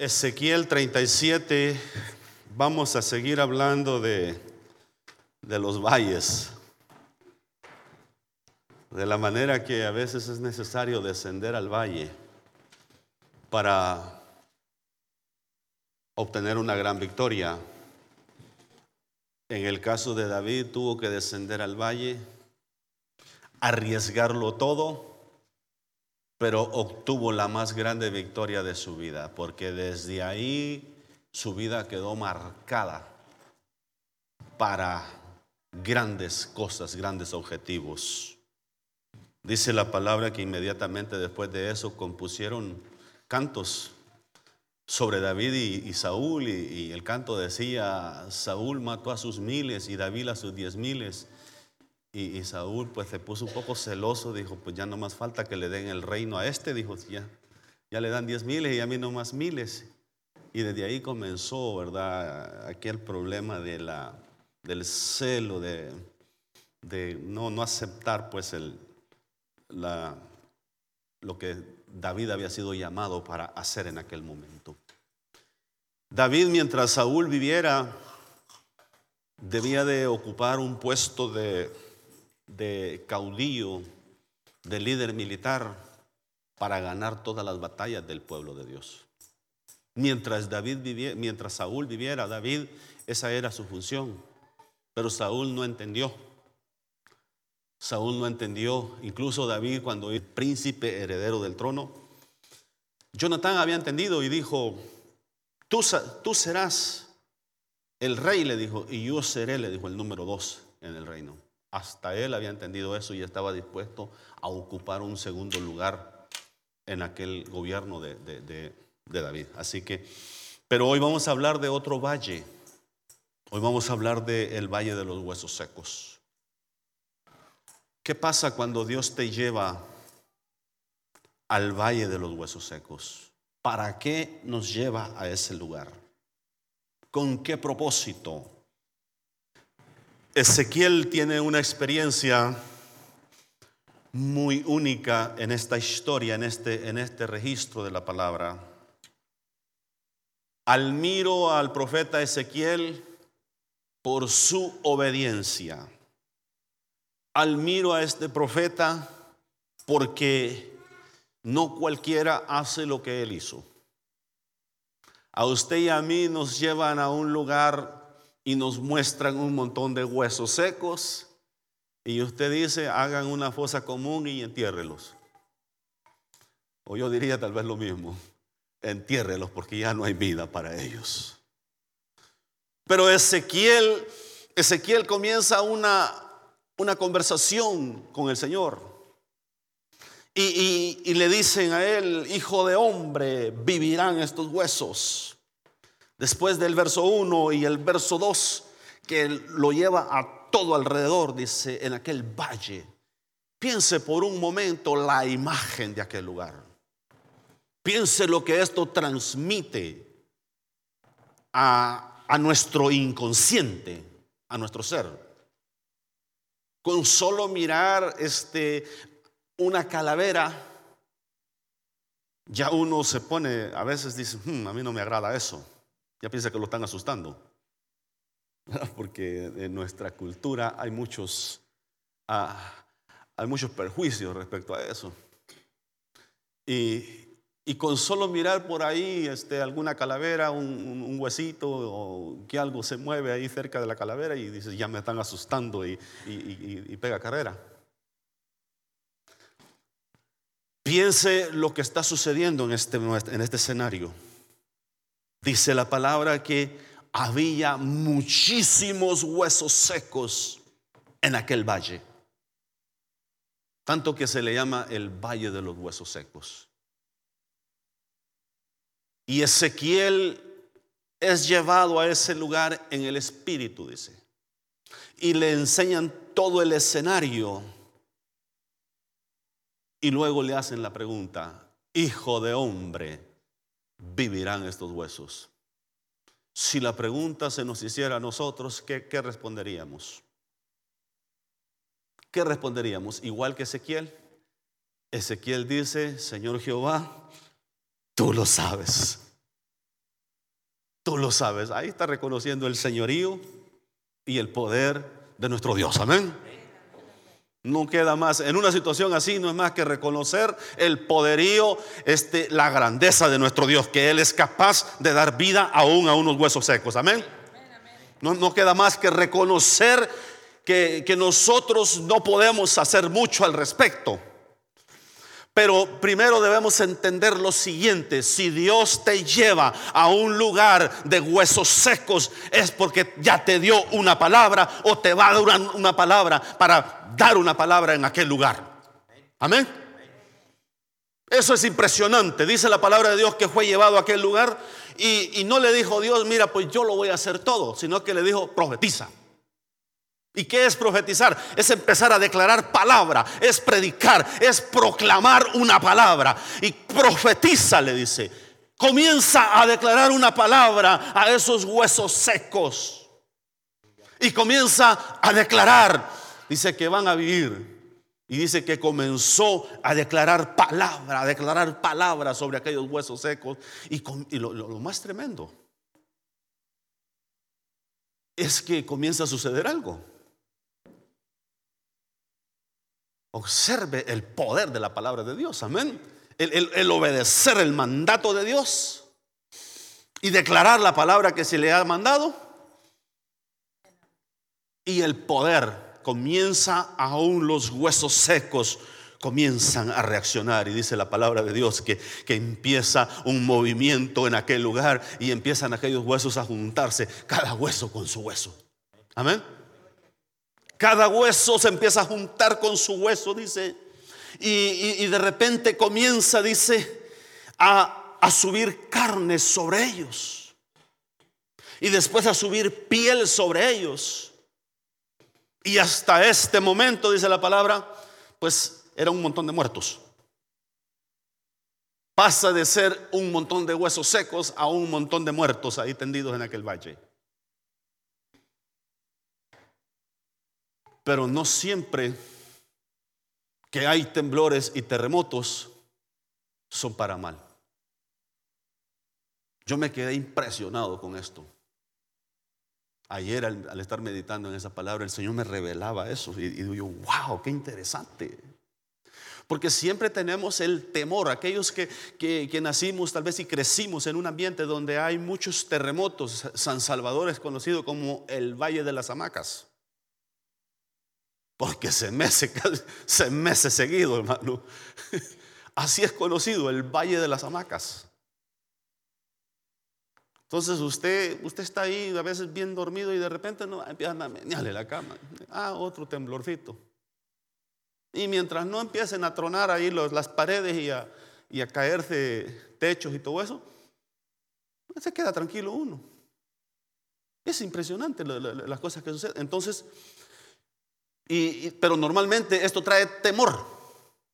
Ezequiel 37, vamos a seguir hablando de, de los valles, de la manera que a veces es necesario descender al valle para obtener una gran victoria. En el caso de David tuvo que descender al valle, arriesgarlo todo pero obtuvo la más grande victoria de su vida, porque desde ahí su vida quedó marcada para grandes cosas, grandes objetivos. Dice la palabra que inmediatamente después de eso compusieron cantos sobre David y, Saúl, y, y, el canto decía, Saúl mató a sus miles y David a sus diez miles. Y, Saúl pues se puso un poco celoso, dijo, pues ya no más falta que le den el reino a este, dijo, ya, ya le dan diez miles y a mí no más miles. Y desde ahí comenzó, ¿verdad? Aquel problema de la, del celo, de, de no, no aceptar pues el, la, lo que David había sido llamado para hacer en aquel momento. David, mientras Saúl viviera, debía de ocupar un puesto de de caudillo, de líder militar, para ganar todas las batallas del pueblo de Dios. Mientras David viviera, mientras Saúl viviera, David, esa era su función. Pero Saúl no entendió. Saúl no entendió, incluso David cuando es príncipe heredero del trono, Jonatán había entendido y dijo, tú serás el rey, le dijo, y yo seré, le dijo el número dos en el reino. Hasta él había entendido eso y estaba dispuesto a ocupar un segundo lugar en aquel gobierno de, David. Así que, pero hoy vamos a hablar de otro valle. Hoy vamos a hablar del valle de los huesos secos. ¿Qué pasa cuando Dios te lleva al valle de los huesos secos? ¿Para qué nos lleva a ese lugar? ¿Con qué propósito? Ezequiel tiene una experiencia muy única en esta historia, en este, en este registro de la palabra. Admiro al profeta Ezequiel por su obediencia. Admiro a este profeta porque no cualquiera hace lo que él hizo. A usted y a mí nos llevan a un lugar y nos muestran un montón de huesos secos y usted dice, hagan una fosa común y entiérrelos. O yo diría tal vez lo mismo, entiérrelos porque ya no hay vida para ellos. Pero Ezequiel, Ezequiel comienza una, una conversación con el Señor. Y, y, le dicen a él, hijo de hombre, vivirán estos huesos. Después del verso 1 y el verso 2, que lo lleva a todo alrededor, dice, en aquel valle. Piense por un momento la imagen de aquel lugar. Piense lo que esto transmite a, nuestro inconsciente, a nuestro ser. Con solo mirar este, una calavera, ya uno se pone, a veces dice, hmm, a mí no me agrada eso. Ya piensa que lo están asustando. Porque en nuestra cultura hay muchos, ah, hay muchos perjuicios respecto a eso. Y, con solo mirar por ahí este, alguna calavera, un, huesito o que algo se mueve ahí cerca de la calavera y dice ya me están asustando y, y pega carrera. Piense lo que está sucediendo en este, en este escenario. Dice la palabra que había muchísimos huesos secos en aquel valle. Tanto que se le llama el valle de los huesos secos. Y Ezequiel es llevado a ese lugar en el espíritu, dice. Y le enseñan todo el escenario. Y luego le hacen la pregunta, hijo de hombre, vivirán estos huesos? Si la pregunta se nos hiciera a nosotros, ¿qué, responderíamos? ¿Qué responderíamos? Igual que Ezequiel. Ezequiel dice, Señor Jehová, tú lo sabes. Tú lo sabes, ahí está reconociendo el señorío y el poder de nuestro Dios. Amén. No queda más. En una situación así no es más que reconocer el poderío, este, la grandeza de nuestro Dios, que Él es capaz de dar vida aún a unos huesos secos. Amén. No, no queda más que reconocer que, que nosotros no podemos hacer mucho al respecto. Pero primero debemos entender lo siguiente, si Dios te lleva a un lugar de huesos secos es porque ya te dio una palabra o te va a dar una, palabra para dar una palabra en aquel lugar. Amén. Eso es impresionante. Dice la palabra de Dios que fue llevado a aquel lugar y no le dijo Dios, mira, pues yo lo voy a hacer todo, sino que le dijo, profetiza. ¿Y qué es profetizar? Es empezar a declarar palabra, es predicar, es proclamar una palabra. Y profetiza, le dice. Comienza a declarar una palabra a esos huesos secos. Y comienza a declarar. Dice que van a vivir. Y dice que comenzó a declarar palabra, a declarar palabra sobre aquellos huesos secos. Y, lo, lo más tremendo es que comienza a suceder algo. Observe el poder de la palabra de Dios, amén. El, obedecer el mandato de Dios y declarar la palabra que se le ha mandado. Y el poder comienza, aún los huesos secos comienzan a reaccionar. Y dice la palabra de Dios que, que empieza un movimiento en aquel lugar y empiezan aquellos huesos a juntarse, cada hueso con su hueso. Amén. Cada hueso se empieza a juntar con su hueso, dice. Y, de repente comienza, dice, a, a subir carne sobre ellos. Y después a subir piel sobre ellos. Y hasta este momento, dice la palabra, pues era un montón de muertos. Pasa de ser un montón de huesos secos a un montón de muertos ahí tendidos en aquel valle. Pero no siempre que hay temblores y terremotos son para mal. Yo me quedé impresionado con esto. Ayer al, estar meditando en esa palabra, el Señor me revelaba eso y, y digo wow, qué interesante. Porque siempre tenemos el temor, aquellos que, que, que, nacimos tal vez y crecimos en un ambiente donde hay muchos terremotos. San Salvador es conocido como el Valle de las Hamacas. Porque se mece, se mece seguido, hermano. Así es conocido el Valle de las Hamacas. Entonces usted, usted está ahí a veces bien dormido y de repente no, empiezan a menearle la cama. Ah, otro temblorcito. Y mientras no empiecen a tronar ahí las paredes y a, y a caerse techos y todo eso, se queda tranquilo uno. Es impresionante las cosas que suceden. Entonces, pero normalmente esto trae temor,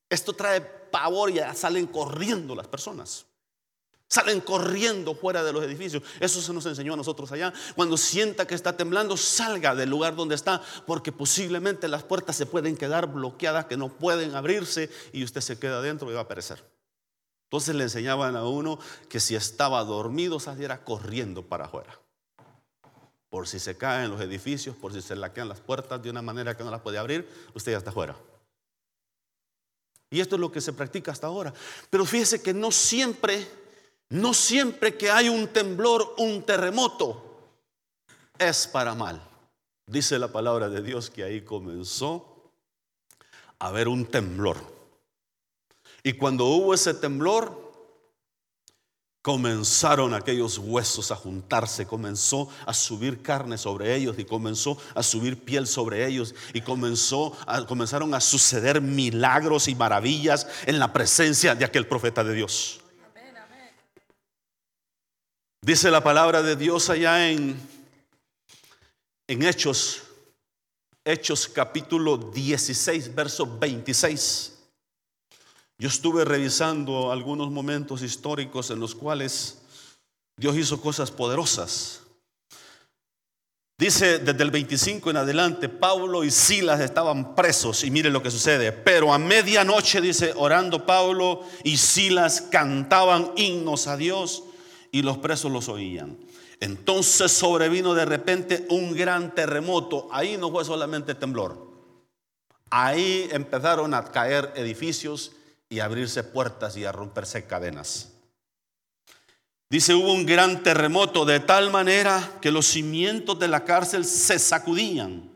esto trae pavor y salen corriendo las personas. Salen corriendo fuera de los edificios. Eso se nos enseñó a nosotros allá. Cuando sienta que está temblando, salga del lugar donde está, porque posiblemente las puertas se pueden quedar bloqueadas, que no pueden abrirse y usted se queda adentro y va a perecer. Entonces le enseñaban a uno que si estaba dormido saliera corriendo para afuera por si se caen los edificios, por si se laquean las puertas de una manera que no las puede abrir, usted ya está afuera. Y esto es lo que se practica hasta ahora. Pero fíjese que no siempre, no siempre que hay un temblor, un terremoto, es para mal. Dice la palabra de Dios que ahí comenzó a haber un temblor. Y cuando hubo ese temblor, comenzaron aquellos huesos a juntarse, comenzó a subir carne sobre ellos y comenzó a subir piel sobre ellos y comenzó comenzaron a suceder milagros y maravillas en la presencia de aquel profeta de Dios. Dice la palabra de Dios allá en, en Hechos, Hechos capítulo 16, verso 26. Yo estuve revisando algunos momentos históricos en los cuales Dios hizo cosas poderosas. Dice desde el 25 en adelante, Pablo y Silas estaban presos y mire lo que sucede. Pero a medianoche, dice, orando Pablo y Silas cantaban himnos a Dios y los presos los oían. Entonces sobrevino de repente un gran terremoto. Ahí no fue solamente temblor. Ahí empezaron a caer edificios y abrirse puertas y a romperse cadenas. Dice, hubo un gran terremoto de tal manera que los cimientos de la cárcel se sacudían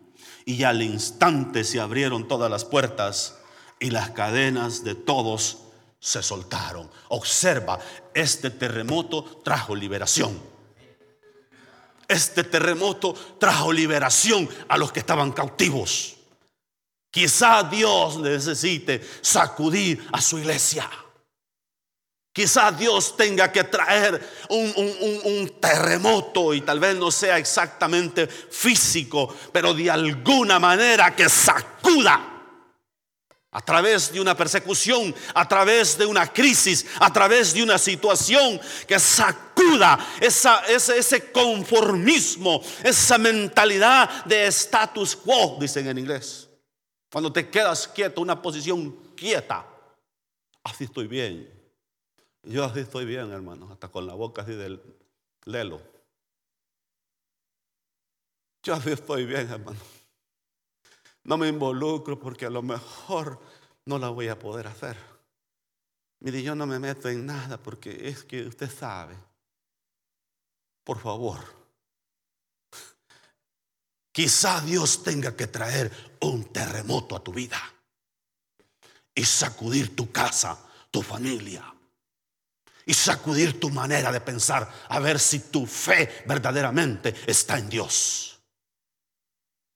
y al instante se abrieron todas las puertas y las cadenas de todos se soltaron. Observa, este terremoto trajo liberación. Este terremoto trajo liberación a los que estaban cautivos. Quizá Dios necesite sacudir a su iglesia. Quizá Dios tenga que traer un, terremoto y tal vez no sea exactamente físico, pero de alguna manera que sacuda a través de una persecución, a través de una crisis, a través de una situación que sacuda ese, ese conformismo, esa mentalidad de status quo, dicen en inglés. Cuando te quedas quieto, una posición quieta. Así estoy bien. Yo así estoy bien, hermano, hasta con la boca así del lelo. Yo así estoy bien, hermano. No me involucro porque a lo mejor no la voy a poder hacer. Mire, yo no me meto en nada porque es que usted sabe. Por favor. Quizá Dios tenga que traer un terremoto a tu vida y sacudir tu casa, tu familia y sacudir tu manera de pensar a ver si tu fe verdaderamente está en Dios.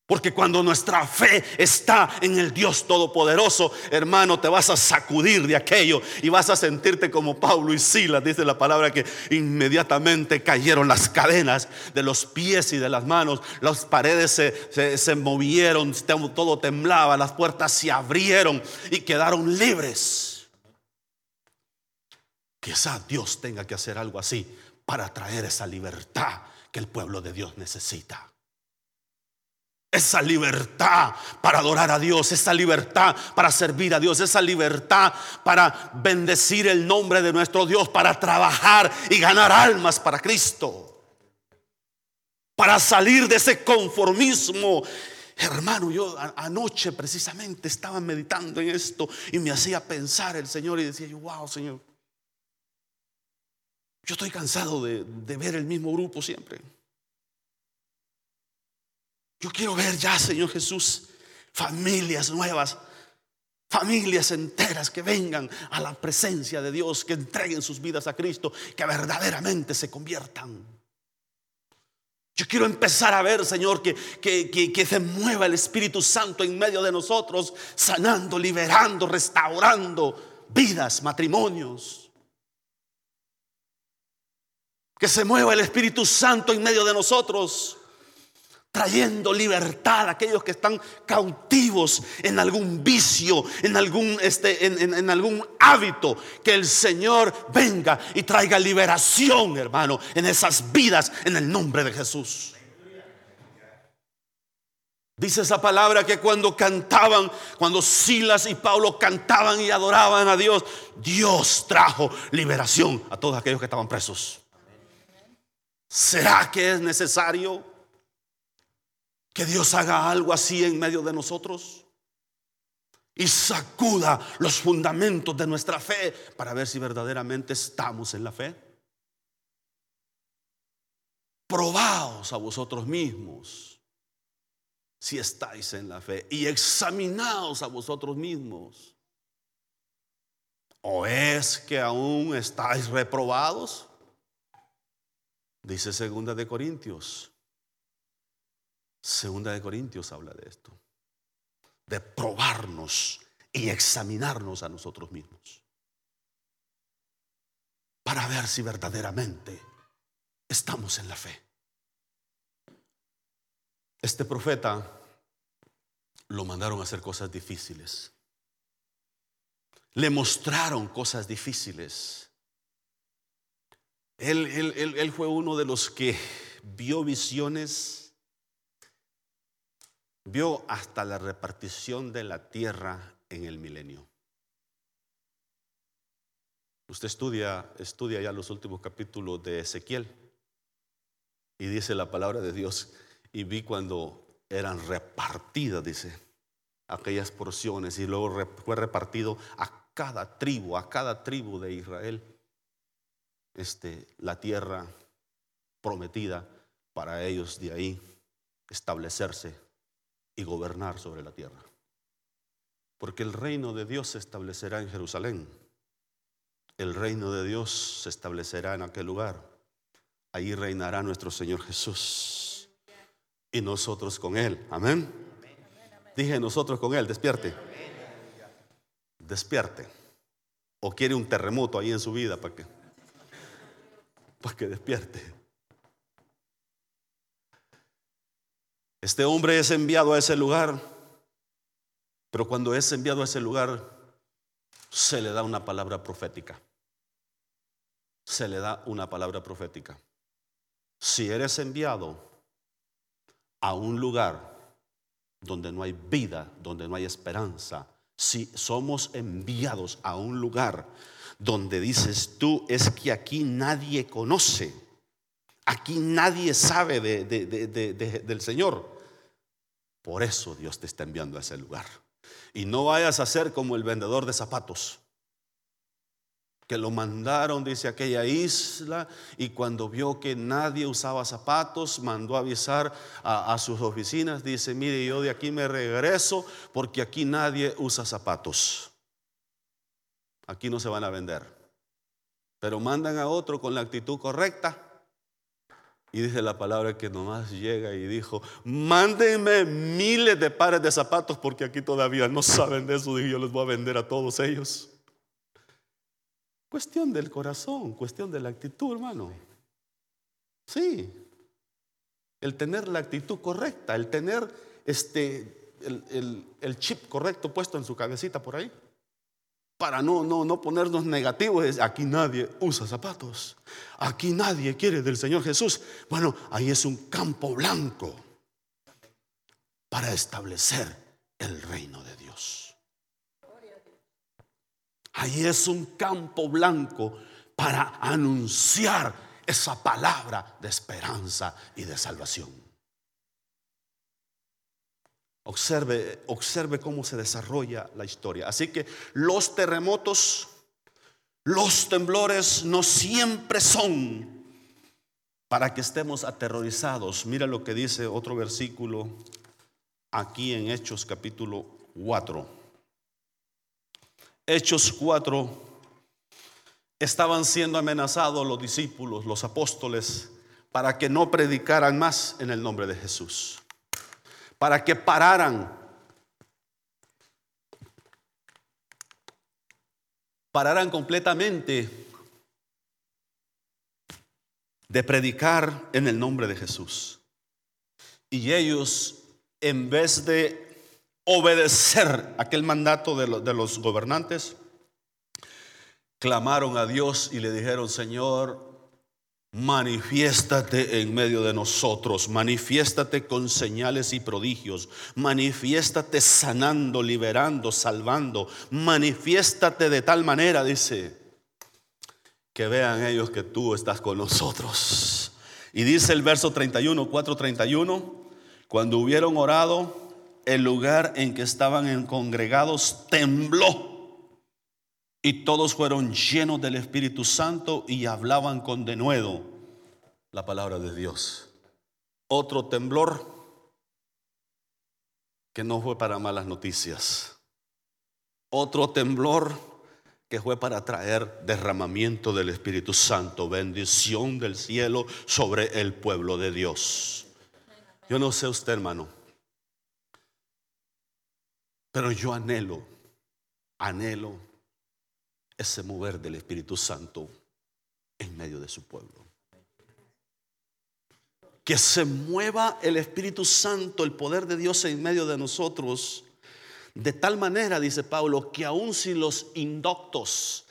Porque cuando nuestra fe está en el Dios Todopoderoso, hermano, te vas a sacudir de aquello y vas a sentirte como Pablo y Silas, dice la palabra que inmediatamente cayeron las cadenas de los pies y de las manos, las paredes se, se movieron, todo temblaba, las puertas se abrieron y quedaron libres. Quizá Dios tenga que hacer algo así para traer esa libertad que el pueblo de Dios necesita esa libertad para adorar a Dios, esa libertad para servir a Dios, esa libertad para bendecir el nombre de nuestro Dios, para trabajar y ganar almas para Cristo, para salir de ese conformismo. Hermano, yo anoche precisamente estaba meditando en esto y me hacía pensar el Señor y decía yo, wow, Señor, yo estoy cansado de, de ver el mismo grupo siempre. Yo quiero ver ya, Señor Jesús, familias nuevas, familias enteras que vengan a la presencia de Dios, que entreguen sus vidas a Cristo, que verdaderamente se conviertan. Yo quiero empezar a ver, Señor, que, que, que, se mueva el Espíritu Santo en medio de nosotros, sanando, liberando, restaurando vidas, matrimonios. Que se mueva el Espíritu Santo en medio de nosotros trayendo libertad a aquellos que están cautivos en algún vicio, en algún, este, en, algún hábito. Que el Señor venga y traiga liberación, hermano, en esas vidas, en el nombre de Jesús. Dice esa palabra que cuando cantaban, cuando Silas y Pablo cantaban y adoraban a Dios, Dios trajo liberación a todos aquellos que estaban presos. ¿Será que es necesario? Que Dios haga algo así en medio de nosotros y sacuda los fundamentos de nuestra fe para ver si verdaderamente estamos en la fe. Probaos a vosotros mismos si estáis en la fe y examinaos a vosotros mismos. ¿O es que aún estáis reprobados? Dice segunda de Corintios Segunda de Corintios habla de esto, de probarnos y examinarnos a nosotros mismos, para ver si verdaderamente estamos en la fe. Este profeta lo mandaron a hacer cosas difíciles. Le mostraron cosas difíciles. Él, él, fue uno de los que vio visiones vio hasta la repartición de la tierra en el milenio. Usted estudia, estudia ya los últimos capítulos de Ezequiel y dice la palabra de Dios y vi cuando eran repartidas, dice, aquellas porciones y luego fue repartido a cada tribu, a cada tribu de Israel, este, la tierra prometida para ellos de ahí establecerse y gobernar sobre la tierra. Porque el reino de Dios se establecerá en Jerusalén. El reino de Dios se establecerá en aquel lugar. Ahí reinará nuestro Señor Jesús. Y nosotros con Él. Amén. Dije nosotros con Él. Despierte. Despierte. O quiere un terremoto ahí en su vida para que, para que despierte. Este hombre es enviado a ese lugar, pero cuando es enviado a ese lugar, se le da una palabra profética. Se le da una palabra profética. Si eres enviado a un lugar donde no hay vida, donde no hay esperanza, si somos enviados a un lugar donde dices tú es que aquí nadie conoce, aquí nadie sabe del Señor, por eso Dios te está enviando a ese lugar. Y no vayas a ser como el vendedor de zapatos, que lo mandaron, dice, aquella isla, y cuando vio que nadie usaba zapatos, mandó a avisar a, sus oficinas, dice, mire, yo de aquí me regreso porque aquí nadie usa zapatos. Aquí no se van a vender. Pero mandan a otro con la actitud correcta y dice la palabra que nomás llega y dijo, mándenme miles de pares de zapatos porque aquí todavía no saben de eso y yo les voy a vender a todos ellos. Cuestión del corazón, cuestión de la actitud, hermano. Sí, el tener la actitud correcta, el tener este, el, el chip correcto puesto en su cabecita por ahí para no, no, no ponernos negativos, aquí nadie usa zapatos, aquí nadie quiere del Señor Jesús. Bueno, ahí es un campo blanco para establecer el reino de Dios. Ahí es un campo blanco para anunciar esa palabra de esperanza y de salvación. Observe, observe cómo se desarrolla la historia. Así que los terremotos, los temblores no siempre son para que estemos aterrorizados. Mira lo que dice otro versículo aquí en Hechos capítulo 4. Hechos 4 estaban siendo amenazados los discípulos, los apóstoles, para que no predicaran más en el nombre de Jesús para que pararan. Pararan completamente de predicar en el nombre de Jesús. Y ellos, en vez de obedecer aquel mandato de, los gobernantes, clamaron a Dios y le dijeron, Señor, Manifiéstate en medio de nosotros, manifiéstate con señales y prodigios, manifiéstate sanando, liberando, salvando, manifiéstate de tal manera, dice, que vean ellos que tú estás con nosotros. Y dice el verso 31, 4:31, cuando hubieron orado, el lugar en que estaban congregados tembló y todos fueron llenos del Espíritu Santo y hablaban con denuedo la palabra de Dios. Otro temblor que no fue para malas noticias. Otro temblor que fue para traer derramamiento del Espíritu Santo, bendición del cielo sobre el pueblo de Dios. Yo no sé usted, hermano, pero yo anhelo, anhelo ese mover del Espíritu Santo en medio de su pueblo. Que se mueva el Espíritu Santo, el poder de Dios en medio de nosotros, de tal manera, dice Pablo, que aun si los indoctos,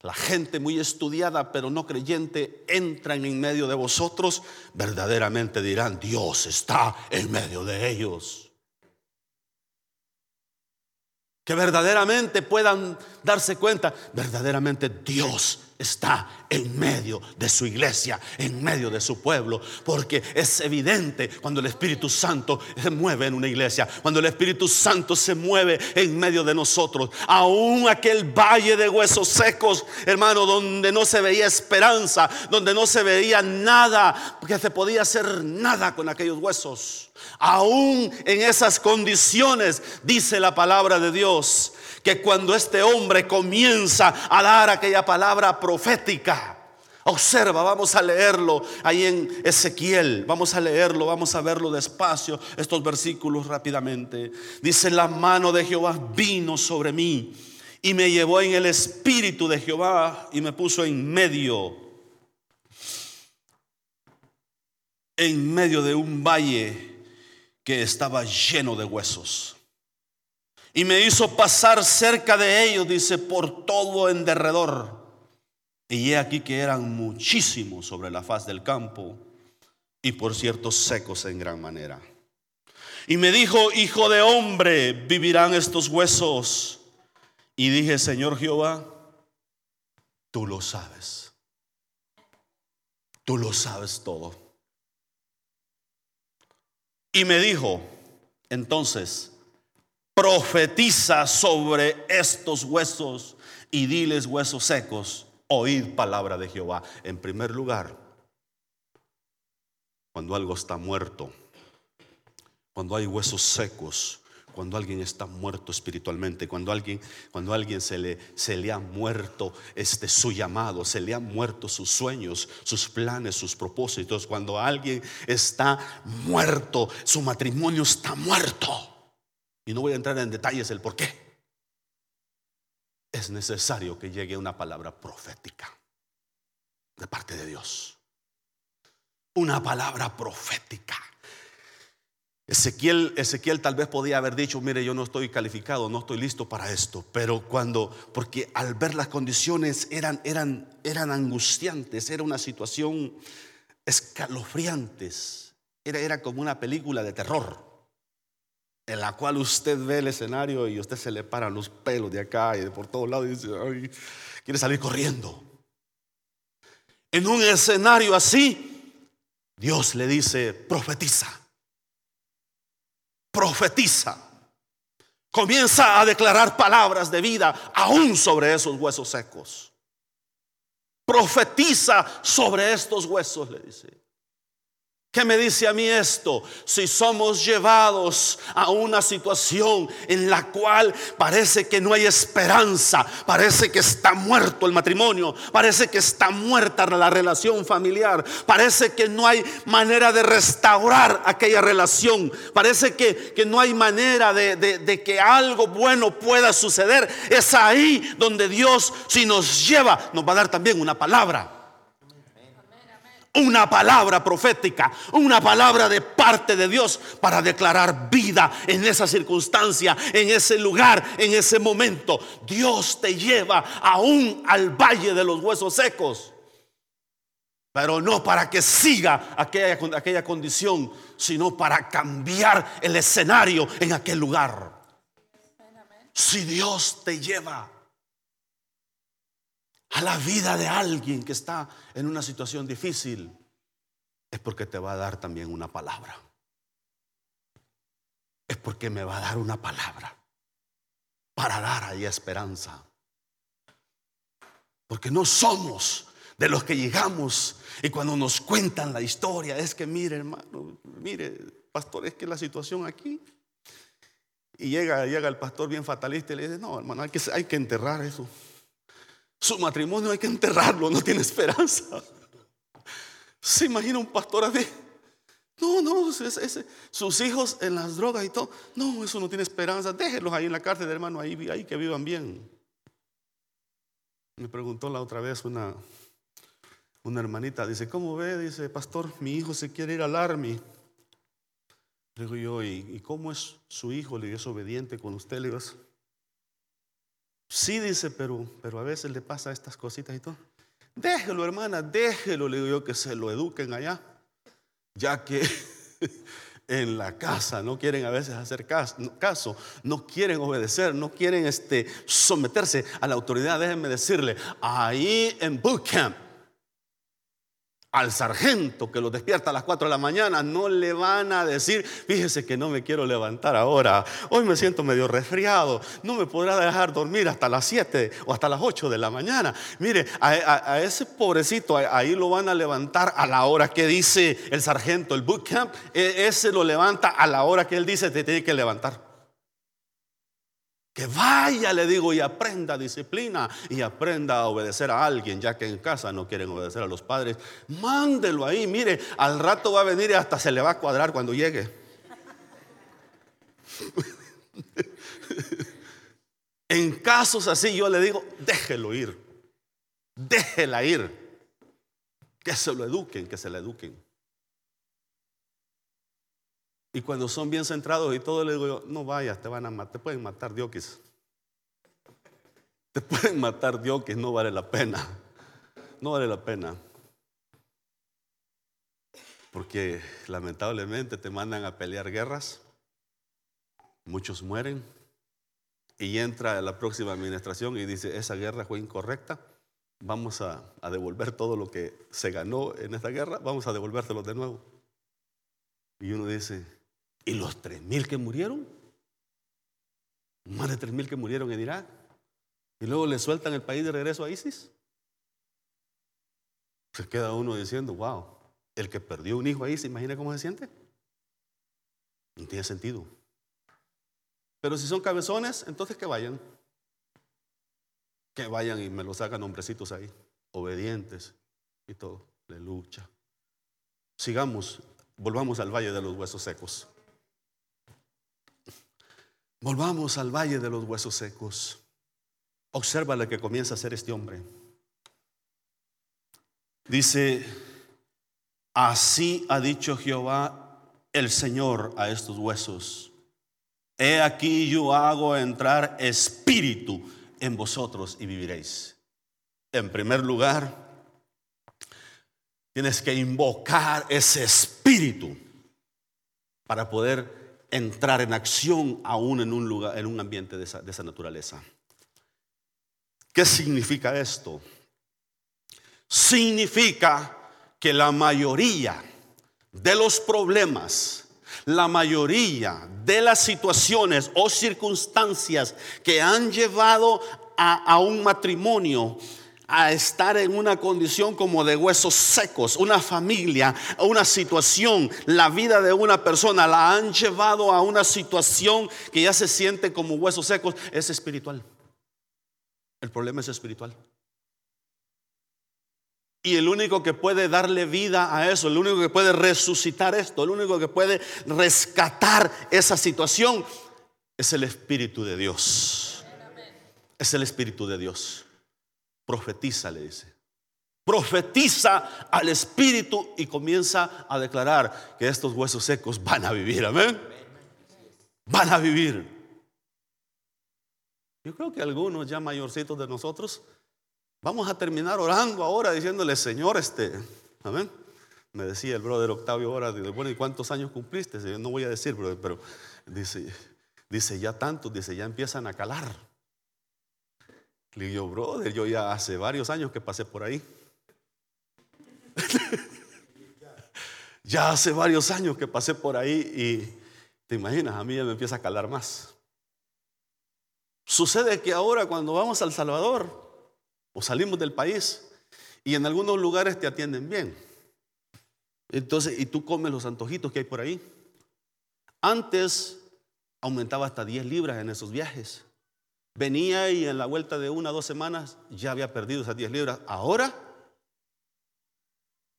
la gente muy estudiada pero no creyente, entran en medio de vosotros, verdaderamente dirán, Dios está en medio de ellos. Que verdaderamente puedan darse cuenta, verdaderamente Dios está en medio de su iglesia, en medio de su pueblo, porque es evidente cuando el Espíritu Santo se mueve en una iglesia, cuando el Espíritu Santo se mueve en medio de nosotros, aún aquel valle de huesos secos, hermano, donde no se veía esperanza, donde no se veía nada, porque se podía hacer nada con aquellos huesos. Aún en esas condiciones, dice la palabra de Dios, que cuando este hombre comienza a dar aquella palabra profética, Observa, vamos a leerlo ahí en Ezequiel. Vamos a leerlo, vamos a verlo despacio, estos versículos rápidamente. Dice, la mano de Jehová vino sobre mí y me llevó en el espíritu de Jehová y me puso en medio, en medio de un valle que estaba lleno de huesos. Y me hizo pasar cerca de ellos, dice, por todo en derredor. Y he aquí que eran muchísimos sobre la faz del campo y por cierto secos en gran manera. Y me dijo, hijo de hombre, vivirán estos huesos. Y dije, Señor Jehová, tú lo sabes. Tú lo sabes todo. Y me dijo, entonces, profetiza sobre estos huesos y diles huesos secos, oíd palabra de Jehová. En primer lugar, cuando algo está muerto, cuando hay huesos secos, cuando alguien está muerto espiritualmente, cuando alguien, cuando alguien se le, se le ha muerto este, su llamado, se le han muerto sus sueños, sus planes, sus propósitos, cuando alguien está muerto, su matrimonio está muerto. Y no voy a entrar en detalles el por qué. Es necesario que llegue una palabra profética de parte de Dios. Una palabra profética. Ezequiel, Ezequiel tal vez podía haber dicho, mire, yo no estoy calificado, no estoy listo para esto, pero cuando, porque al ver las condiciones eran, eran, eran angustiantes, era una situación escalofriantes, era, era como una película de terror en la cual usted ve el escenario y usted se le paran los pelos de acá y de por todos lados y dice, Ay, quiere salir corriendo. En un escenario así, Dios le dice, profetiza, profetiza. Comienza a declarar palabras de vida aún sobre esos huesos secos. Profetiza sobre estos huesos, le dice. ¿Qué me dice a mí esto? Si somos llevados a una situación en la cual parece que no hay esperanza, parece que está muerto el matrimonio, parece que está muerta la relación familiar, parece que no hay manera de restaurar aquella relación, parece que, no hay manera de, de que algo bueno pueda suceder, es ahí donde Dios, si nos lleva, nos va a dar también una palabra una palabra profética, una palabra de parte de Dios para declarar vida en esa circunstancia, en ese lugar, en ese momento. Dios te lleva aún al valle de los huesos secos, pero no para que siga aquella, aquella condición, sino para cambiar el escenario en aquel lugar. Si Dios te lleva a la vida de alguien que está en una situación difícil, es porque te va a dar también una palabra. Es porque me va a dar una palabra para dar ahí esperanza. Porque no somos de los que llegamos y cuando nos cuentan la historia es que mire hermano, mire pastor, es que la situación aquí y llega, llega el pastor bien fatalista y le dice, no hermano, hay que, hay que enterrar eso. Su matrimonio hay que enterrarlo, no tiene esperanza. ¿Se imagina un pastor así? No, no, sus hijos en las drogas y todo. No, eso no tiene esperanza. Déjenlos ahí en la cárcel, hermano, ahí, que vivan bien. Me preguntó la otra vez una, una hermanita, dice, ¿cómo ve? Dice, pastor, mi hijo se quiere ir al army. Le digo yo, ¿y, cómo es su hijo? Le digo, ¿es obediente con usted? Le digo, Sí, dice, pero, pero a veces le pasa estas cositas y todo. Déjelo, hermana, déjelo, le digo yo, que se lo eduquen allá. Ya que en la casa, no quieren a veces hacer caso, no quieren obedecer, no quieren este, someterse a la autoridad. Déjenme decirle, ahí en bootcamp al sargento que lo despierta a las 4 de la mañana, no le van a decir, fíjese que no me quiero levantar ahora, hoy me siento medio resfriado, no me podrá dejar dormir hasta las 7 o hasta las 8 de la mañana. Mire, a, ese pobrecito ahí lo van a levantar a la hora que dice el sargento, el bootcamp, e, ese lo levanta a la hora que él dice, te tiene que levantar. Que vaya, le digo, y aprenda disciplina y aprenda a obedecer a alguien, ya que en casa no quieren obedecer a los padres. Mándelo ahí, mire, al rato va a venir y hasta se le va a cuadrar cuando llegue. en casos así yo le digo, déjelo ir, déjela ir, que se lo eduquen, que se le eduquen. Y cuando son bien centrados y todo, le digo no vayas, te van a matar, te pueden matar diokis. Te pueden matar diokis, no vale la pena. No vale la pena. Porque lamentablemente te mandan a pelear guerras, muchos mueren, y entra la próxima administración y dice, esa guerra fue incorrecta, vamos a, a devolver todo lo que se ganó en esta guerra, vamos a devolvérselo de nuevo. Y uno dice, ¿Y los tres mil que murieron? Más de tres mil que murieron en Irak. Y luego le sueltan el país de regreso a ISIS. Se queda uno diciendo, wow, el que perdió un hijo ahí, ¿se imagina cómo se siente? No tiene sentido. Pero si son cabezones, entonces que vayan. Que vayan y me lo sacan hombrecitos ahí, obedientes y todo, de lucha. Sigamos, volvamos al valle de los huesos secos. Volvamos al valle de los huesos secos. Observa lo que comienza a hacer este hombre. Dice, así ha dicho Jehová el Señor a estos huesos. He aquí yo hago entrar espíritu en vosotros y viviréis. En primer lugar, tienes que invocar ese espíritu para poder entrar en acción aún en un lugar, en un ambiente de esa, de esa naturaleza. ¿Qué significa esto? Significa que la mayoría de los problemas, la mayoría de las situaciones o circunstancias que han llevado a, a un matrimonio a estar en una condición como de huesos secos, una familia, una situación, la vida de una persona la han llevado a una situación que ya se siente como huesos secos, es espiritual. El problema es espiritual. Y el único que puede darle vida a eso, el único que puede resucitar esto, el único que puede rescatar esa situación es el Espíritu de Dios. Es el Espíritu de Dios. Profetiza, le dice. Profetiza al Espíritu y comienza a declarar que estos huesos secos van a vivir. Amén. Van a vivir. Yo creo que algunos ya mayorcitos de nosotros vamos a terminar orando ahora diciéndole, Señor, este, amén. Me decía el brother Octavio ahora, bueno, ¿y cuántos años cumpliste? Yo no voy a decir, pero dice, dice, ya tantos, dice, ya empiezan a calar. Le digo, brother, yo ya hace varios años que pasé por ahí. ya hace varios años que pasé por ahí y te imaginas, a mí ya me empieza a calar más. Sucede que ahora cuando vamos al Salvador o salimos del país y en algunos lugares te atienden bien. Entonces, y tú comes los antojitos que hay por ahí. Antes aumentaba hasta 10 libras en esos viajes. Venía y en la vuelta de una o dos semanas ya había perdido esas 10 libras. Ahora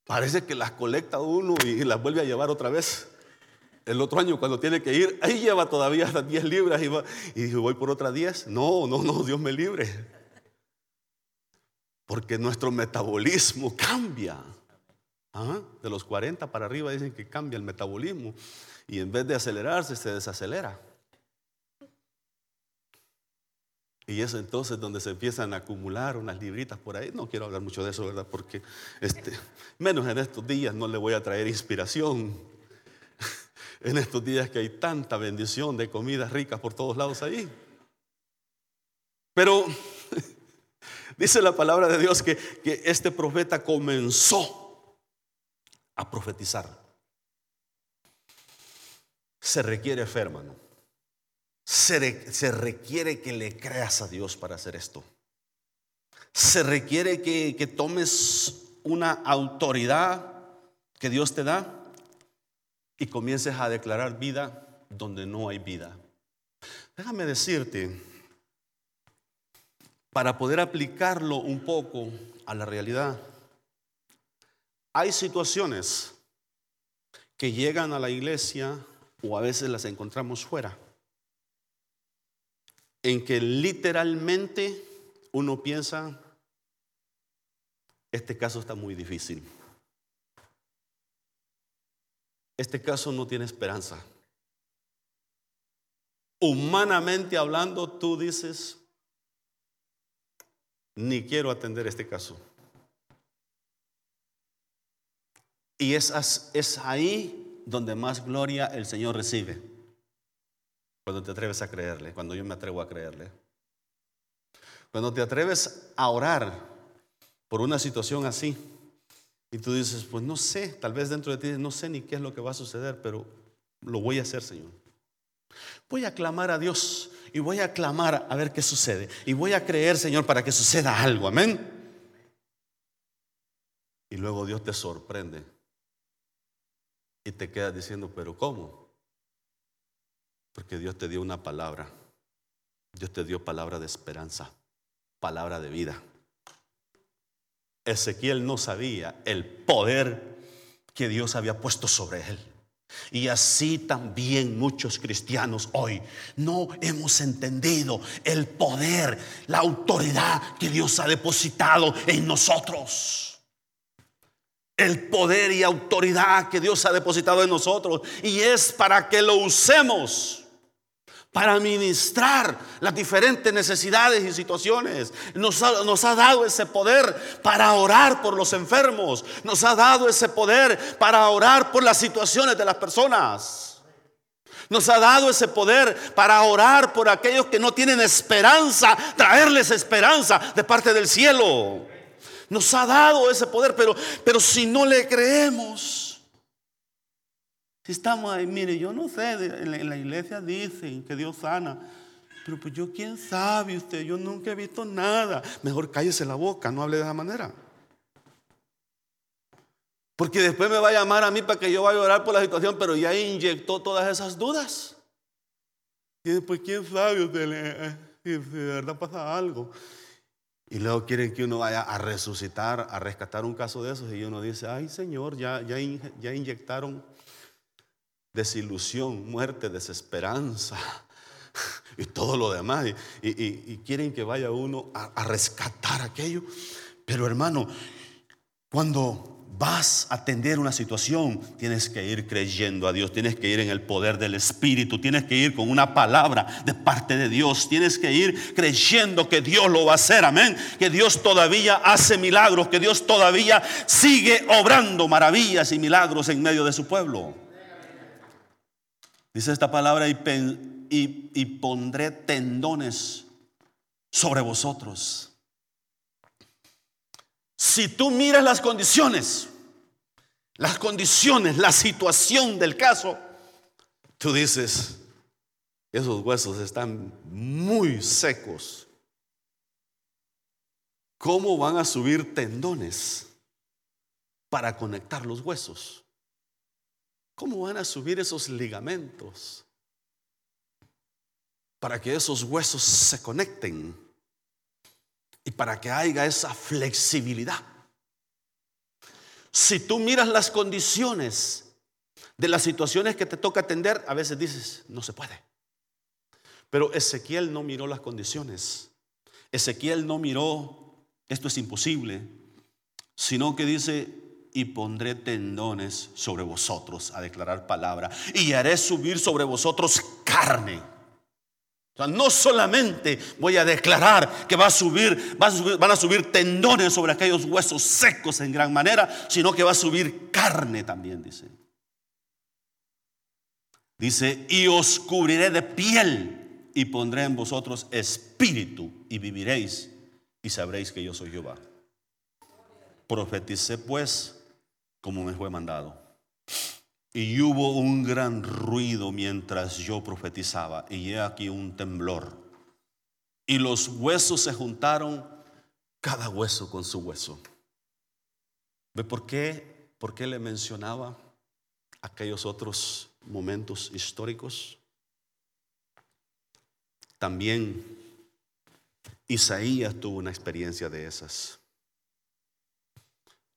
parece que las colecta uno y las vuelve a llevar otra vez. El otro año cuando tiene que ir, ahí lleva todavía hasta 10 libras y, va, y voy por otras 10. No, no, no, Dios me libre. Porque nuestro metabolismo cambia. ¿Ah? De los 40 para arriba dicen que cambia el metabolismo y en vez de acelerarse se desacelera. Y es entonces donde se empiezan a acumular unas libritas por ahí. No quiero hablar mucho de eso, ¿verdad? Porque este, menos en estos días no le voy a traer inspiración. en estos días que hay tanta bendición de comidas ricas por todos lados ahí. Pero dice la palabra de Dios que, que este profeta comenzó a profetizar. Se requiere fe, hermano. Se, requiere que le creas a Dios para hacer esto. Se requiere que tomes una autoridad que Dios te da y comiences a declarar vida donde no hay vida. Déjame decirte, para poder aplicarlo un poco a la realidad, hay situaciones que llegan a la iglesia o a veces las encontramos fuera, en que literalmente uno piensa, este caso está muy difícil. Este caso no tiene esperanza. Humanamente hablando, tú dices, ni quiero atender este caso. Y es, es ahí donde más gloria el Señor recibe. Cuando te atreves a creerle, cuando yo me atrevo a creerle. Cuando te atreves a orar por una situación así. Y tú dices, pues no sé, tal vez dentro de ti no sé ni qué es lo que va a suceder, pero lo voy a hacer, Señor. Voy a clamar a Dios y voy a clamar a ver qué sucede. Y voy a creer, Señor, para que suceda algo. Amén. Y luego Dios te sorprende. Y te quedas diciendo, pero ¿cómo? Porque Dios te dio una palabra. Dios te dio palabra de esperanza, palabra de vida. Ezequiel no sabía el poder que Dios había puesto sobre él. Y así también muchos cristianos hoy no hemos entendido el poder, la autoridad que Dios ha depositado en nosotros. El poder y autoridad que Dios ha depositado en nosotros. Y es para que lo usemos para ministrar las diferentes necesidades y situaciones. Nos ha, nos ha, dado ese poder para orar por los enfermos. Nos ha dado ese poder para orar por las situaciones de las personas. Nos ha dado ese poder para orar por aquellos que no tienen esperanza, traerles esperanza de parte del cielo. Nos ha dado ese poder, pero, pero si no le creemos, si estamos ahí, mire, yo no sé, en la iglesia dicen que Dios sana, pero pues yo quién sabe usted, yo nunca he visto nada. Mejor cállese la boca, no hable de esa manera. Porque después me va a llamar a mí para que yo vaya a orar por la situación, pero ya inyectó todas esas dudas. Y después, ¿quién sabe usted eh, si de verdad pasa algo? Y luego quieren que uno vaya a resucitar, a rescatar un caso de esos. Y uno dice, ay Señor, ya, ya, ya inyectaron desilusión, muerte, desesperanza y todo lo demás. Y, quieren que vaya uno a, a rescatar aquello. Pero hermano, cuando vas a atender una situación, tienes que ir creyendo a Dios, tienes que ir en el poder del Espíritu, tienes que ir con una palabra de parte de Dios, tienes que ir creyendo que Dios lo va a hacer, amén, que Dios todavía hace milagros, que Dios todavía sigue obrando maravillas y milagros en medio de su pueblo. Dice esta palabra y, pondré tendones sobre vosotros. Si tú miras las condiciones, las condiciones, la situación del caso, tú dices, esos huesos están muy secos. ¿Cómo van a subir tendones para conectar los huesos? ¿Cómo van a subir esos ligamentos para que esos huesos se conecten y para que haya esa flexibilidad? Si tú miras las condiciones de las situaciones que te toca atender, a veces dices, no se puede. Pero Ezequiel no miró las condiciones. Ezequiel no miró, esto es imposible, sino que dice, y pondré tendones sobre vosotros a declarar palabra y haré subir sobre vosotros carne. No solamente voy a declarar que va a subir, van a subir tendones sobre aquellos huesos secos en gran manera, sino que va a subir carne también, dice. Dice, y os cubriré de piel y pondré en vosotros espíritu y viviréis y sabréis que yo soy Jehová. Profeticé pues como me fue mandado. Y hubo un gran ruido mientras yo profetizaba y he aquí un temblor. Y los huesos se juntaron, cada hueso con su hueso. ¿Ve por qué? ¿Por qué le mencionaba aquellos otros momentos históricos? También Isaías tuvo una experiencia de esas.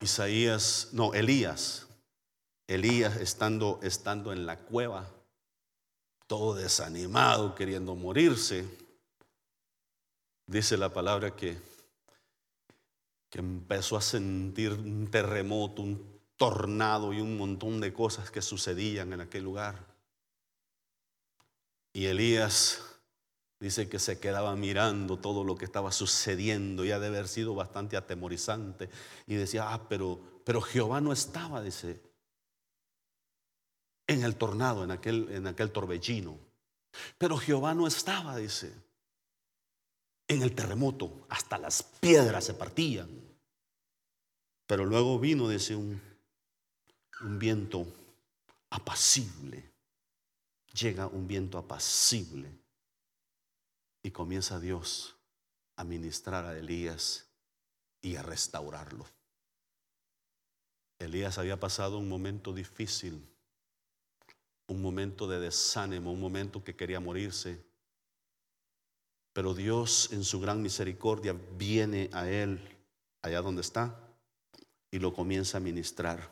Isaías, no, Elías. Elías estando, estando en la cueva, todo desanimado, queriendo morirse. Dice la palabra que, que empezó a sentir un terremoto, un tornado y un montón de cosas que sucedían en aquel lugar. Y Elías Dice que se quedaba mirando todo lo que estaba sucediendo, ya de haber sido bastante atemorizante. Y decía, ah, pero, pero Jehová no estaba, dice, en el tornado, en aquel, en aquel torbellino. Pero Jehová no estaba, dice, en el terremoto, hasta las piedras se partían. Pero luego vino, dice, un, un viento apacible. Llega un viento apacible y comienza Dios a ministrar a Elías y a restaurarlo. Elías había pasado un momento difícil, un momento de desánimo, un momento que quería morirse. Pero Dios en su gran misericordia viene a él allá donde está y lo comienza a ministrar.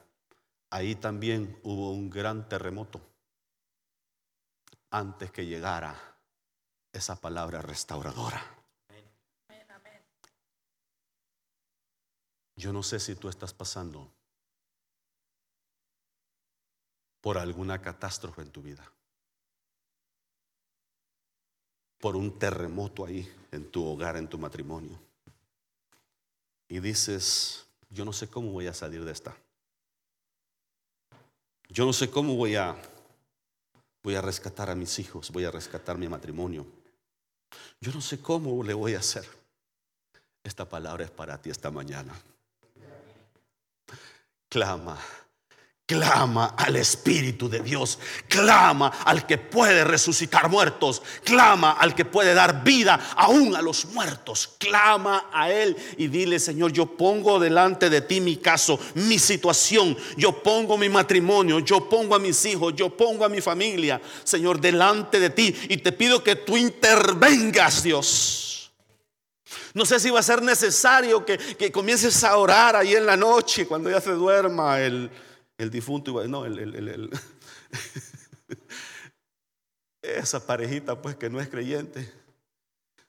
Ahí también hubo un gran terremoto antes que llegara esa palabra restauradora. Yo no sé si tú estás pasando por alguna catástrofe en tu vida, por un terremoto ahí en tu hogar, en tu matrimonio. Y dices, yo no sé cómo voy a salir de esta. Yo no sé cómo voy a voy a rescatar a mis hijos, voy a rescatar mi matrimonio. Yo no sé cómo le voy a hacer. Esta palabra es para ti esta mañana. Clama Clama al Espíritu de Dios. Clama al que puede resucitar muertos. Clama al que puede dar vida aún a los muertos. Clama a Él y dile, Señor, yo pongo delante de ti mi caso, mi situación. Yo pongo mi matrimonio. Yo pongo a mis hijos. Yo pongo a mi familia. Señor, delante de ti. Y te pido que tú intervengas, Dios. No sé si va a ser necesario que, que comiences a orar ahí en la noche cuando ya se duerma el el difunto, no, el, esa parejita pues que no es creyente.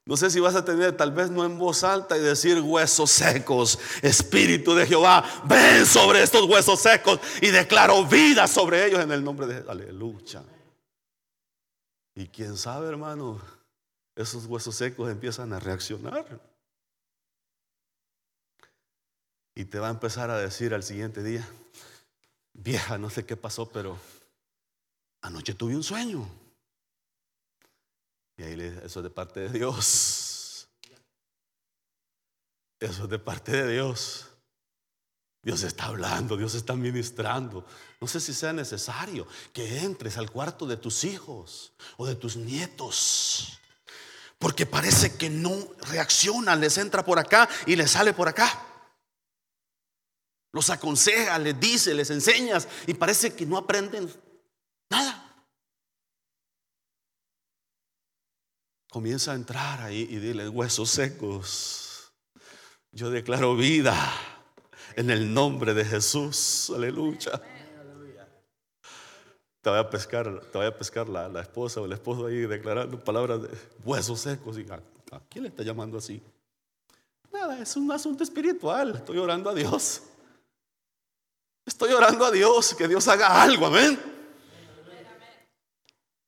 No sé si vas a tener, tal vez no en voz alta y decir huesos secos, Espíritu de Jehová, ven sobre estos huesos secos y declaro vida sobre ellos en el nombre de Aleluya. Y quién sabe, hermano, esos huesos secos empiezan a reaccionar. Y te va a empezar a decir al siguiente día, vieja, no sé qué pasó, pero anoche tuve un sueño. Y ahí le, eso es de parte de Dios. Eso es de parte de Dios. Dios está hablando, Dios está ministrando. No sé si sea necesario que entres al cuarto de tus hijos o de tus nietos. Porque parece que no reaccionan, les entra por acá y les sale por acá. Los aconseja, les dice, les enseñas y parece que no aprenden nada. Comienza a entrar ahí y dile, huesos secos, yo declaro vida en el nombre de Jesús. Aleluya. Te voy a pescar, te voy a pescar la, esposa o el esposo ahí declarando palabras de huesos secos. Y, ¿a, quién le está llamando así? Nada, es un asunto espiritual. Estoy orando a Dios. Estoy orando a Dios, que Dios haga algo, amén.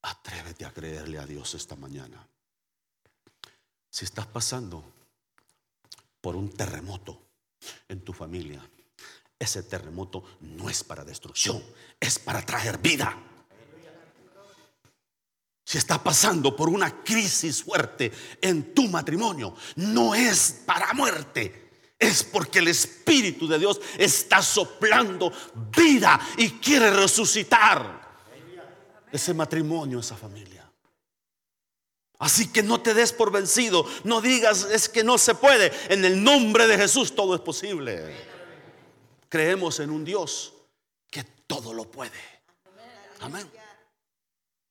Atrévete a creerle a Dios esta mañana. Si estás pasando por un terremoto en tu familia, ese terremoto no es para destrucción, es para traer vida. si está pasando por una crisis fuerte en tu matrimonio, no es para muerte. Es porque el Espíritu de Dios está soplando vida y quiere resucitar ese matrimonio, esa familia. Así que no te des por vencido, no digas es que no se puede. En el nombre de Jesús todo es posible. Creemos en un Dios que todo lo puede. Amén.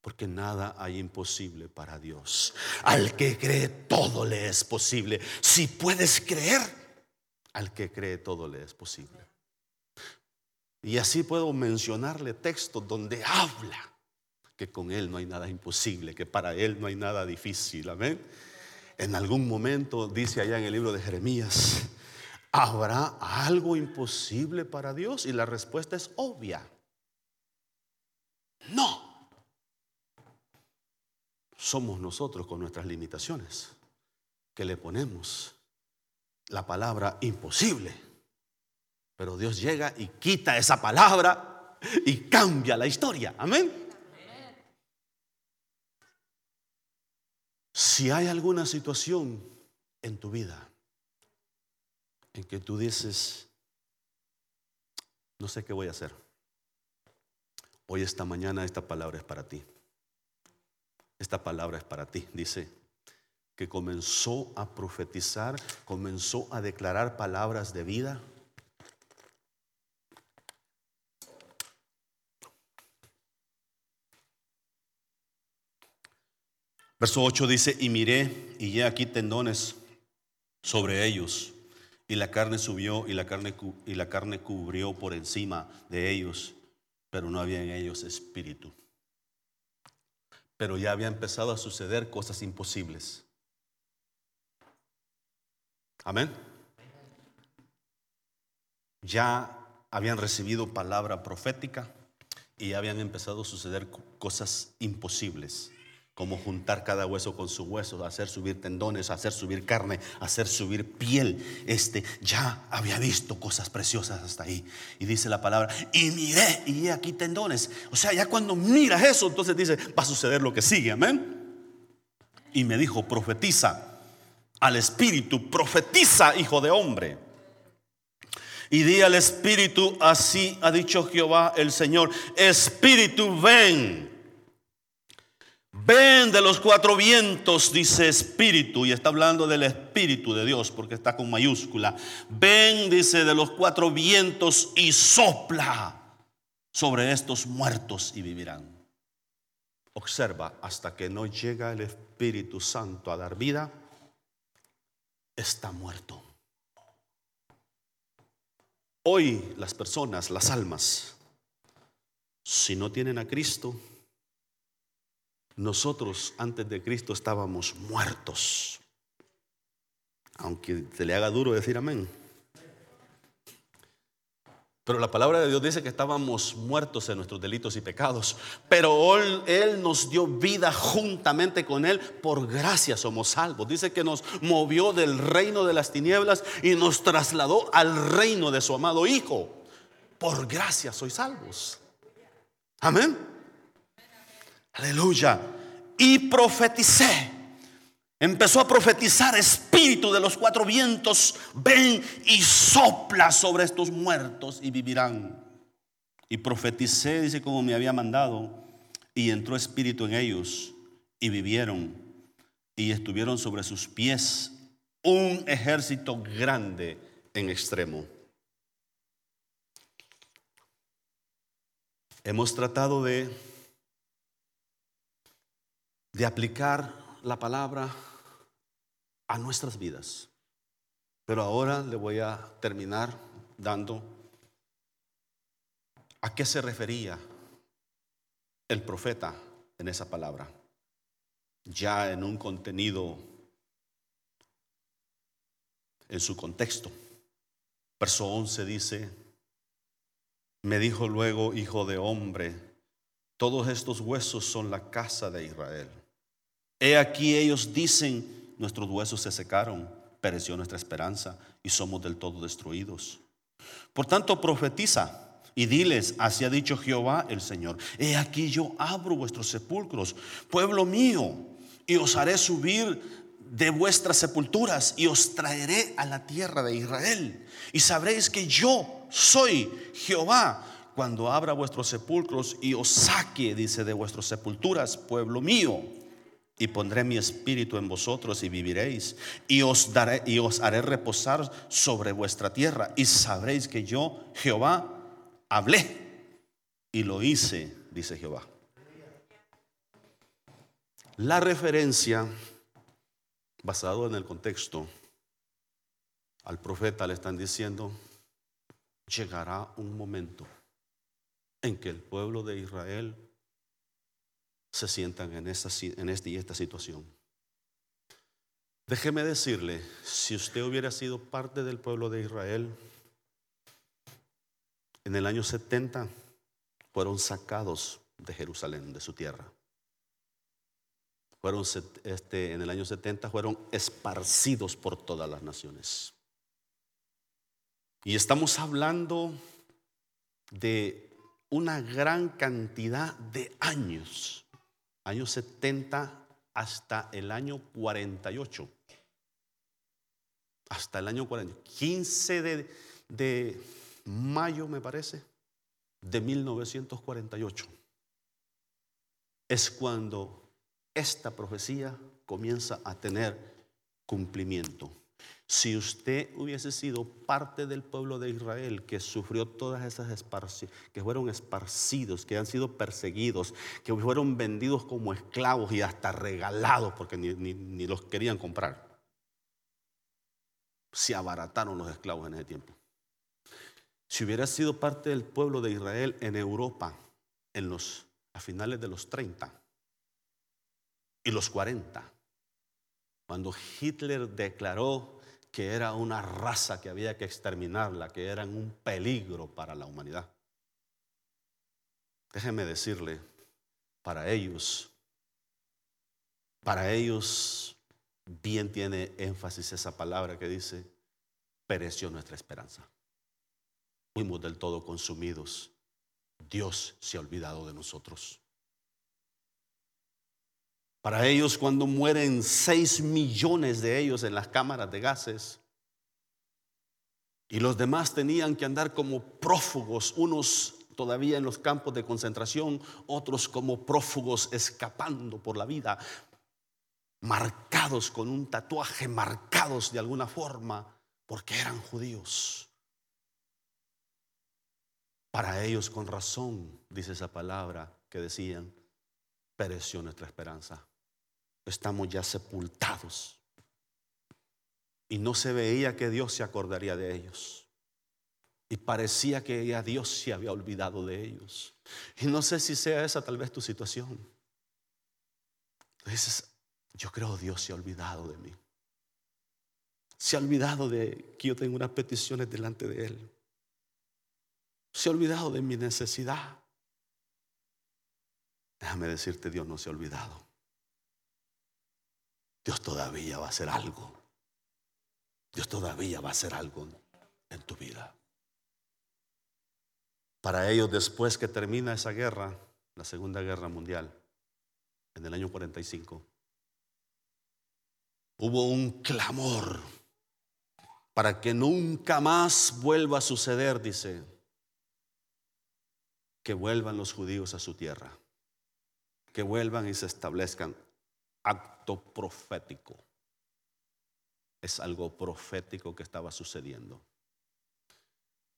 Porque nada hay imposible para Dios. Al que cree todo le es posible. Si puedes creer, al que cree todo le es posible. Y así puedo mencionarle textos donde habla que con Él no hay nada imposible, que para Él no hay nada difícil. Amén. En algún momento dice allá en el libro de Jeremías, ¿habrá algo imposible para Dios? Y la respuesta es obvia. No. Somos nosotros con nuestras limitaciones que le ponemos la palabra imposible. Pero Dios llega y quita esa palabra y cambia la historia. Amén. Si hay alguna situación en tu vida en que tú dices, no sé qué voy a hacer, hoy esta mañana esta palabra es para ti. Esta palabra es para ti. Dice que comenzó a profetizar, comenzó a declarar palabras de vida. Verso 8 dice, y miré, y ya aquí tendones sobre ellos, y la carne subió, y la carne, y la carne cubrió por encima de ellos, pero no había en ellos espíritu. Pero ya había empezado a suceder cosas imposibles. Amén. Ya habían recibido palabra profética y habían empezado a suceder cosas imposibles como juntar cada hueso con su hueso, hacer subir tendones, hacer subir carne, hacer subir piel. Este ya había visto cosas preciosas hasta ahí. Y dice la palabra, y miré, y aquí tendones. O sea, ya cuando miras eso, entonces dice, va a suceder lo que sigue, amén. Y me dijo, profetiza al espíritu, profetiza, hijo de hombre. Y di al espíritu, así ha dicho Jehová el Señor, espíritu, ven. Ven de los cuatro vientos, dice Espíritu, y está hablando del Espíritu de Dios, porque está con mayúscula. Ven, dice, de los cuatro vientos y sopla sobre estos muertos y vivirán. Observa, hasta que no llega el Espíritu Santo a dar vida, está muerto. Hoy las personas, las almas, si no tienen a Cristo, nosotros antes de Cristo estábamos muertos. Aunque se le haga duro decir amén. Pero la palabra de Dios dice que estábamos muertos en nuestros delitos y pecados. Pero él, nos dio vida juntamente con Él. Por gracia somos salvos. Dice que nos movió del reino de las tinieblas y nos trasladó al reino de su amado Hijo. Por gracia sois salvos. Amén. Aleluya. Y profeticé. Empezó a profetizar espíritu de los cuatro vientos. Ven y sopla sobre estos muertos y vivirán. Y profeticé, dice como me había mandado. Y entró espíritu en ellos y vivieron. Y estuvieron sobre sus pies un ejército grande en extremo. Hemos tratado de de aplicar la palabra a nuestras vidas. Pero ahora le voy a terminar dando a qué se refería el profeta en esa palabra, ya en un contenido, en su contexto. Verso 11 dice, me dijo luego, hijo de hombre, todos estos huesos son la casa de Israel. He aquí ellos dicen, nuestros huesos se secaron, pereció nuestra esperanza y somos del todo destruidos. Por tanto, profetiza y diles, así ha dicho Jehová el Señor, he aquí yo abro vuestros sepulcros, pueblo mío, y os haré subir de vuestras sepulturas y os traeré a la tierra de Israel. Y sabréis que yo soy Jehová cuando abra vuestros sepulcros y os saque, dice, de vuestras sepulturas, pueblo mío. Y pondré mi espíritu en vosotros y viviréis. Y os, daré, y os haré reposar sobre vuestra tierra. Y sabréis que yo, Jehová, hablé y lo hice, dice Jehová. La referencia, basado en el contexto, al profeta le están diciendo, llegará un momento en que el pueblo de Israel se sientan en esta, este y esta situación. Déjeme decirle, si usted hubiera sido parte del pueblo de Israel, en el año 70 fueron sacados de Jerusalén, de su tierra. Fueron, este, en el año 70 fueron esparcidos por todas las naciones. Y estamos hablando de una gran cantidad de años, años 70 hasta el año 48. Hasta el año 40, 15 de, de mayo, me parece, de 1948. Es cuando esta profecía comienza a tener cumplimiento. Si usted hubiese sido parte del pueblo de Israel que sufrió todas esas esparcidas, que fueron esparcidos, que han sido perseguidos, que fueron vendidos como esclavos y hasta regalados porque ni, los querían comprar, se abarataron los esclavos en ese tiempo. Si hubiera sido parte del pueblo de Israel en Europa en los, a finales de los 30 y los 40, cuando Hitler declaró que era una raza que había que exterminarla, que eran un peligro para la humanidad. Déjeme decirle, para ellos, para ellos bien tiene énfasis esa palabra que dice, pereció nuestra esperanza. Fuimos del todo consumidos. Dios se ha olvidado de nosotros. Para ellos, cuando mueren 6 millones de ellos en las cámaras de gases, y los demás tenían que andar como prófugos, unos todavía en los campos de concentración, otros como prófugos escapando por la vida, marcados con un tatuaje, marcados de alguna forma, porque eran judíos. Para ellos, con razón, dice esa palabra que decían, pereció nuestra esperanza estamos ya sepultados. Y no se veía que Dios se acordaría de ellos. Y parecía que ya Dios se había olvidado de ellos. Y no sé si sea esa tal vez tu situación. Dices, yo creo Dios se ha olvidado de mí. Se ha olvidado de que yo tengo unas peticiones delante de Él. Se ha olvidado de mi necesidad. Déjame decirte, Dios no se ha olvidado. Dios todavía va a hacer algo. Dios todavía va a hacer algo en tu vida. Para ellos, después que termina esa guerra, la Segunda Guerra Mundial, en el año 45, hubo un clamor para que nunca más vuelva a suceder, dice, que vuelvan los judíos a su tierra, que vuelvan y se establezcan acto profético. Es algo profético que estaba sucediendo.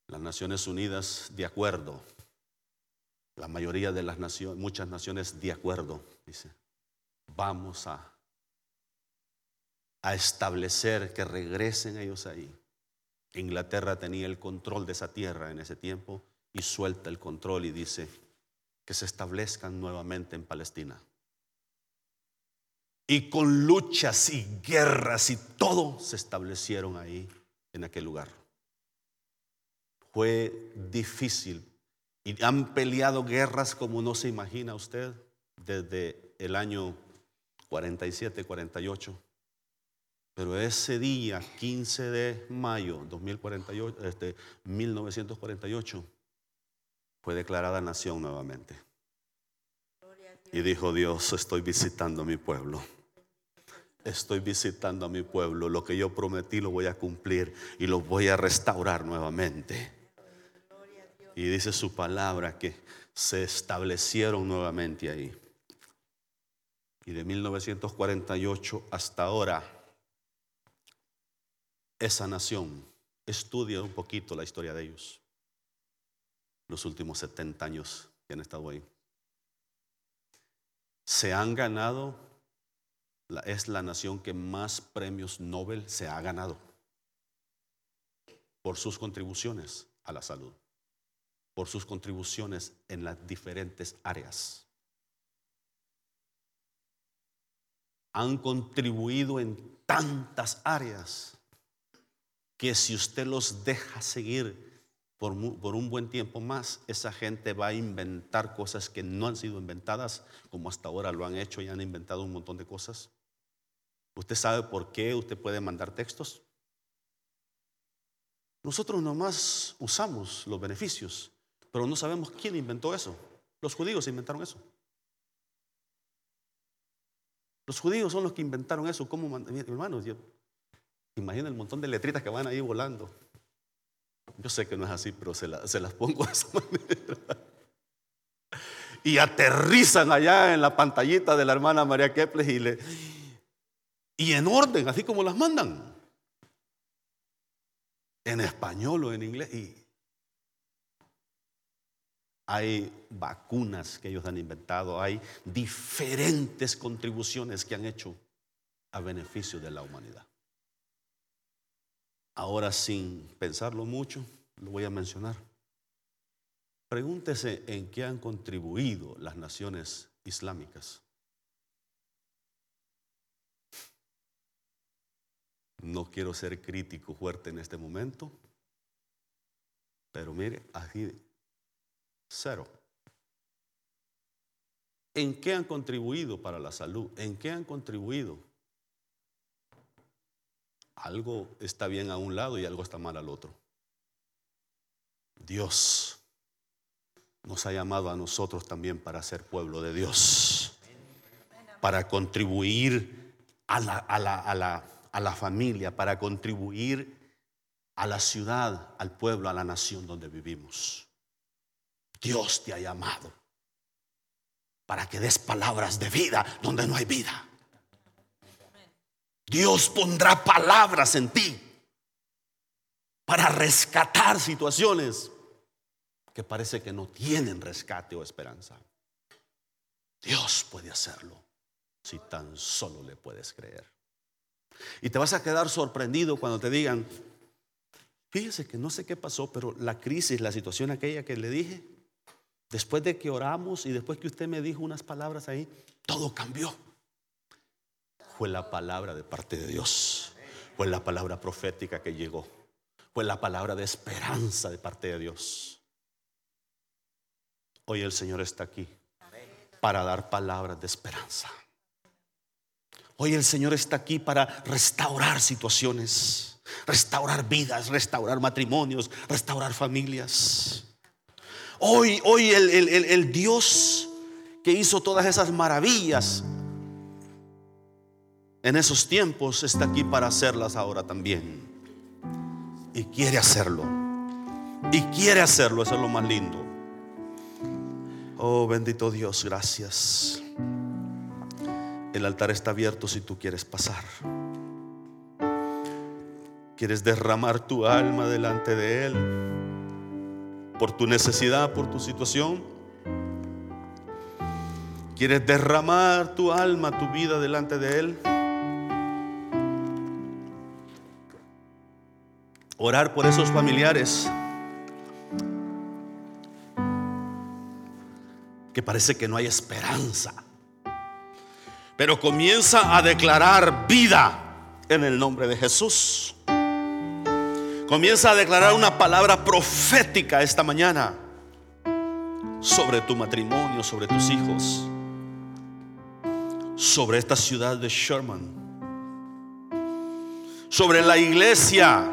Las Naciones Unidas de acuerdo. La mayoría de las naciones, muchas naciones de acuerdo, dice. Vamos a establecer que regresen ellos ahí. Inglaterra tenía el control de esa tierra en ese tiempo y suelta el control y dice que se establezcan nuevamente en Palestina y con luchas y guerras y todo se establecieron ahí en aquel lugar. Fue difícil y han peleado guerras como no se imagina usted desde el año 47, 48. Pero ese día, 15 de mayo 2048, este, 1948, fue declarada nación nuevamente. Y dijo Dios, estoy visitando a mi pueblo. Estoy visitando a mi pueblo. Lo que yo prometí lo voy a cumplir y lo voy a restaurar nuevamente. Y dice su palabra que se establecieron nuevamente ahí. Y de 1948 hasta ahora, esa nación estudia un poquito la historia de ellos. Los últimos 70 años que han estado ahí. Se han ganado, es la nación que más premios Nobel se ha ganado por sus contribuciones a la salud, por sus contribuciones en las diferentes áreas. han contribuido en tantas áreas que si usted los deja seguir por, un buen tiempo más, esa gente va a inventar cosas que no han sido inventadas, como hasta ahora lo han hecho y han inventado un montón de cosas. ¿Usted sabe por qué usted puede mandar textos? Nosotros nomás usamos los beneficios, pero no sabemos quién inventó eso. Los judíos inventaron eso. Los judíos son los que inventaron eso. ¿Cómo, hermanos? imagina el montón de letritas que van ahí volando. Yo sé que no es así, pero se, las pongo de esa manera. Y aterrizan allá en la pantallita de la hermana María Kepler y, le, y en orden, así como las mandan. En español o en inglés. Y hay vacunas que ellos han inventado, hay diferentes contribuciones que han hecho a beneficio de la humanidad. Ahora, sin pensarlo mucho, lo voy a mencionar. Pregúntese en qué han contribuido las naciones islámicas. No quiero ser crítico fuerte en este momento, pero mire, así Cero. ¿En qué han contribuido para la salud? ¿En qué han contribuido? Algo está bien a un lado y algo está mal al otro. Dios nos ha llamado a nosotros también para ser pueblo de Dios, para contribuir a la, a la, a la, a la familia, para contribuir a la ciudad, al pueblo, a la nación donde vivimos. Dios te ha llamado para que des palabras de vida donde no hay vida. Dios pondrá palabras en ti para rescatar situaciones que parece que no tienen rescate o esperanza. Dios puede hacerlo si tan solo le puedes creer. Y te vas a quedar sorprendido cuando te digan, fíjese que no sé qué pasó, pero la crisis, la situación aquella que le dije, Después de que oramos y después que usted me dijo unas palabras ahí, todo cambió. Fue la palabra de parte de Dios. Fue la palabra profética que llegó. Fue la palabra de esperanza de parte de Dios. Hoy el Señor está aquí para dar palabras de esperanza. Hoy el Señor está aquí para restaurar situaciones, restaurar vidas, restaurar matrimonios, restaurar familias. Hoy, hoy el, Dios que hizo todas esas maravillas en esos tiempos está aquí para hacerlas ahora también. Y quiere hacerlo. Y quiere hacerlo, eso es lo más lindo. Oh bendito Dios, gracias. El altar está abierto si tú quieres pasar. Quieres derramar tu alma delante de Él por tu necesidad, por tu situación. ¿Quieres derramar tu alma, tu vida delante de Él? Orar por esos familiares que parece que no hay esperanza. Pero comienza a declarar vida en el nombre de Jesús. Comienza a declarar una palabra profética esta mañana sobre tu matrimonio, sobre tus hijos, sobre esta ciudad de Sherman, sobre la iglesia.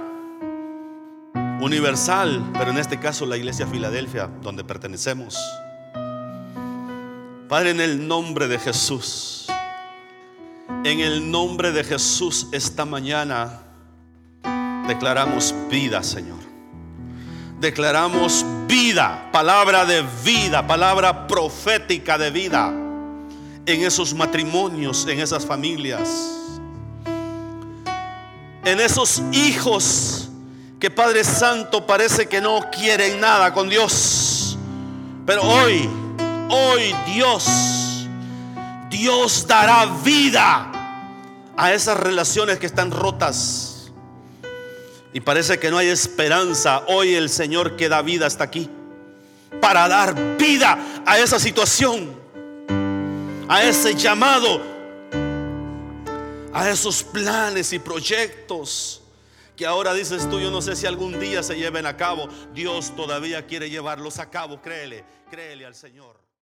universal, pero en este caso la iglesia Filadelfia, donde pertenecemos. Padre, en el nombre de Jesús, en el nombre de Jesús esta mañana declaramos vida, Señor. Declaramos vida, palabra de vida, palabra profética de vida en esos matrimonios, en esas familias, en esos hijos que Padre Santo parece que no quieren nada con Dios. Pero hoy, hoy Dios, Dios dará vida a esas relaciones que están rotas. Y parece que no hay esperanza. Hoy el Señor que da vida está aquí para dar vida a esa situación, a ese llamado, a esos planes y proyectos que ahora dices tú, yo no sé si algún día se lleven a cabo. Dios todavía quiere llevarlos a cabo, créele, créele al Señor.